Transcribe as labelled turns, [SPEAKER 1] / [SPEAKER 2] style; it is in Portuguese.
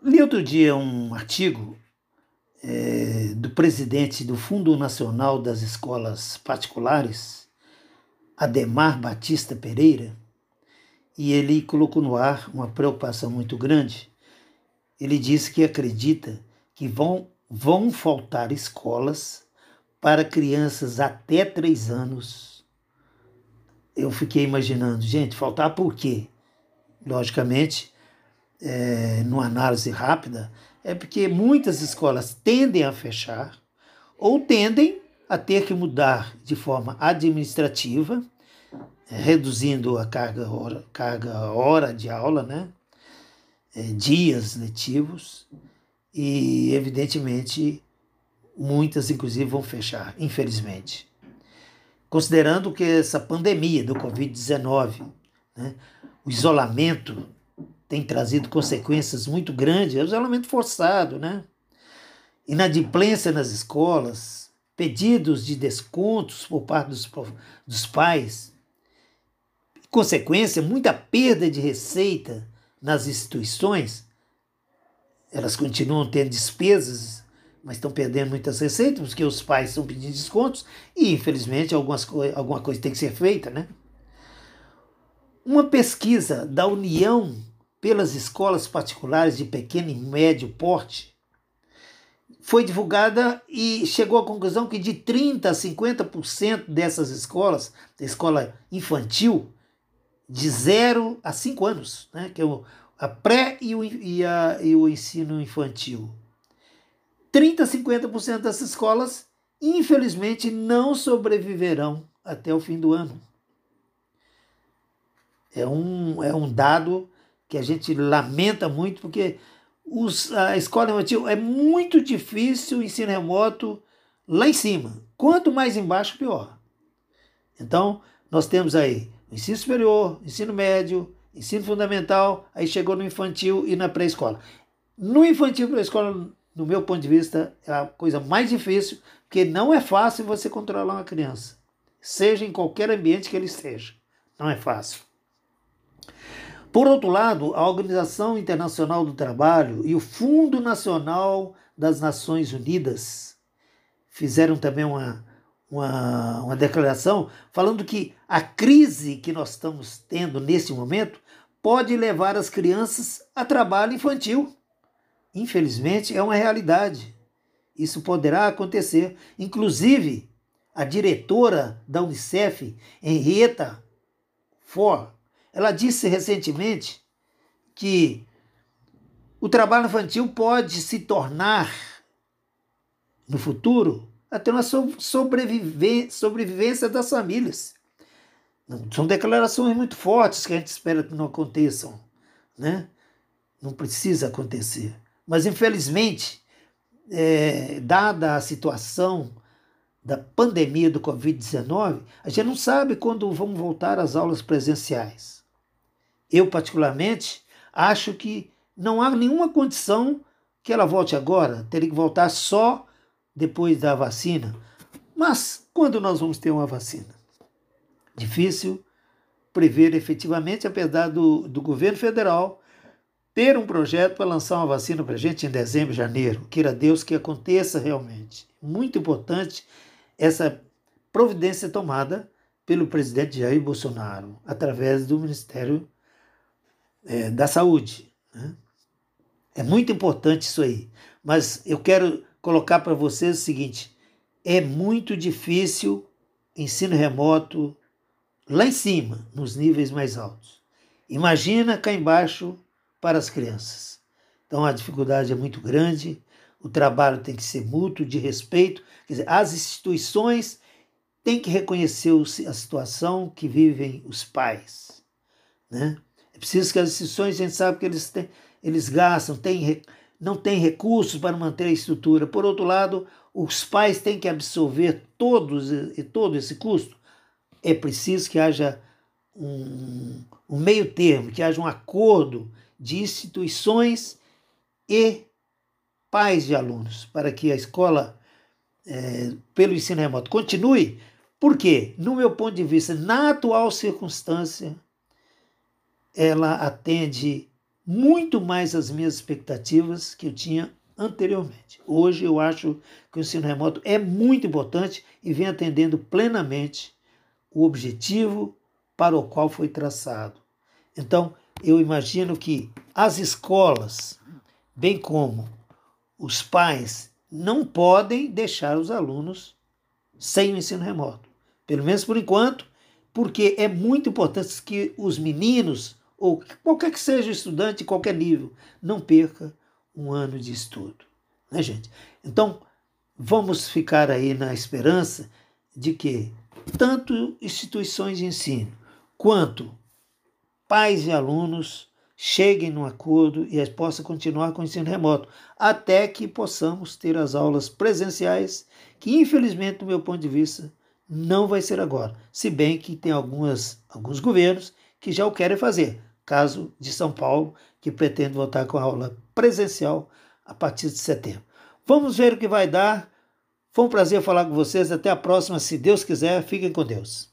[SPEAKER 1] Li outro dia um artigo é, do presidente do Fundo Nacional das Escolas Particulares, Ademar Batista Pereira, e ele colocou no ar uma preocupação muito grande. Ele disse que acredita que vão, vão faltar escolas para crianças até três anos. Eu fiquei imaginando, gente, faltar por quê? Logicamente, é, numa análise rápida, é porque muitas escolas tendem a fechar ou tendem a ter que mudar de forma administrativa, é, reduzindo a carga hora, carga hora de aula, né? É, dias letivos, e evidentemente muitas inclusive vão fechar, infelizmente. Considerando que essa pandemia do Covid-19, né, o isolamento tem trazido consequências muito grandes, é o isolamento forçado, né? Inadimplência nas escolas, pedidos de descontos por parte dos, dos pais, consequência, muita perda de receita nas instituições, elas continuam tendo despesas, mas estão perdendo muitas receitas, porque os pais estão pedindo descontos e, infelizmente, algumas alguma coisa tem que ser feita, né? Uma pesquisa da União pelas escolas particulares de pequeno e médio porte foi divulgada e chegou à conclusão que de 30% a 50% dessas escolas, escola infantil, de 0 a 5 anos, né, que é o, a pré e o, e, a, e o ensino infantil. 30% a 50% dessas escolas, infelizmente, não sobreviverão até o fim do ano. É um, é um dado que a gente lamenta muito, porque os, a escola infantil é muito difícil o ensino remoto lá em cima. Quanto mais embaixo, pior. Então, nós temos aí ensino superior, ensino médio, ensino fundamental, aí chegou no infantil e na pré-escola. No infantil e pré-escola, no meu ponto de vista, é a coisa mais difícil, porque não é fácil você controlar uma criança, seja em qualquer ambiente que ele esteja. Não é fácil. Por outro lado, a Organização Internacional do Trabalho e o Fundo Nacional das Nações Unidas fizeram também uma, uma, uma declaração falando que a crise que nós estamos tendo nesse momento pode levar as crianças a trabalho infantil. Infelizmente, é uma realidade. Isso poderá acontecer. Inclusive, a diretora da Unicef, Henrietta Ford, ela disse recentemente que o trabalho infantil pode se tornar, no futuro, até uma sobrevivência das famílias. São declarações muito fortes que a gente espera que não aconteçam, né? Não precisa acontecer. Mas, infelizmente, é, dada a situação da pandemia do Covid-19, a gente não sabe quando vão voltar às aulas presenciais. Eu, particularmente, acho que não há nenhuma condição que ela volte agora, teria que voltar só depois da vacina. Mas quando nós vamos ter uma vacina? Difícil prever efetivamente, apesar do, do governo federal ter um projeto para lançar uma vacina para a gente em dezembro, janeiro. Queira Deus que aconteça realmente. Muito importante essa providência tomada pelo presidente Jair Bolsonaro, através do Ministério é, da saúde. Né? É muito importante isso aí. Mas eu quero colocar para vocês o seguinte: é muito difícil ensino remoto lá em cima, nos níveis mais altos. Imagina cá embaixo para as crianças. Então a dificuldade é muito grande, o trabalho tem que ser mútuo, de respeito. Quer dizer, as instituições têm que reconhecer a situação que vivem os pais. Né? É preciso que as instituições, a gente sabe que eles, têm, eles gastam, têm, não têm recursos para manter a estrutura. Por outro lado, os pais têm que absorver todos, todo esse custo. É preciso que haja um, um meio termo, que haja um acordo de instituições e pais de alunos, para que a escola, é, pelo ensino remoto, continue. Porque, no meu ponto de vista, na atual circunstância, ela atende muito mais as minhas expectativas que eu tinha anteriormente. Hoje eu acho que o ensino remoto é muito importante e vem atendendo plenamente o objetivo para o qual foi traçado. Então, eu imagino que as escolas, bem como os pais, não podem deixar os alunos sem o ensino remoto. Pelo menos por enquanto, porque é muito importante que os meninos, ou qualquer que seja o estudante, qualquer nível, não perca um ano de estudo. Né, gente? Então, vamos ficar aí na esperança de que tanto instituições de ensino quanto pais e alunos cheguem num acordo e possam continuar com o ensino remoto, até que possamos ter as aulas presenciais, que infelizmente, do meu ponto de vista, não vai ser agora. Se bem que tem algumas, alguns governos que já o querem fazer. Caso de São Paulo, que pretende voltar com a aula presencial a partir de setembro. Vamos ver o que vai dar. Foi um prazer falar com vocês. Até a próxima, se Deus quiser. Fiquem com Deus.